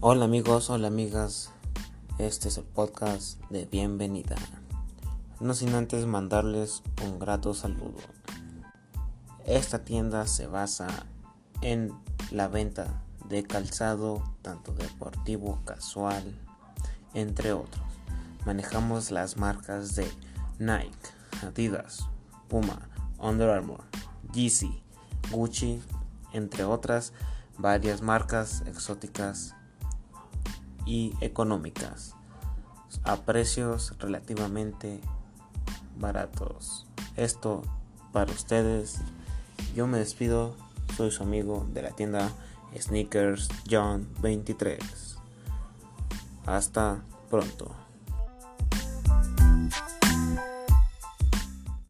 Hola amigos, hola amigas, este es el podcast de bienvenida. No sin antes mandarles un grato saludo. Esta tienda se basa en la venta de calzado, tanto deportivo, casual, entre otros. Manejamos las marcas de Nike, Adidas, Puma, Under Armour, Yeezy, Gucci, entre otras varias marcas exóticas y económicas a precios relativamente baratos. Esto para ustedes. Yo me despido. Soy su amigo de la tienda Sneakers John 23. Hasta pronto.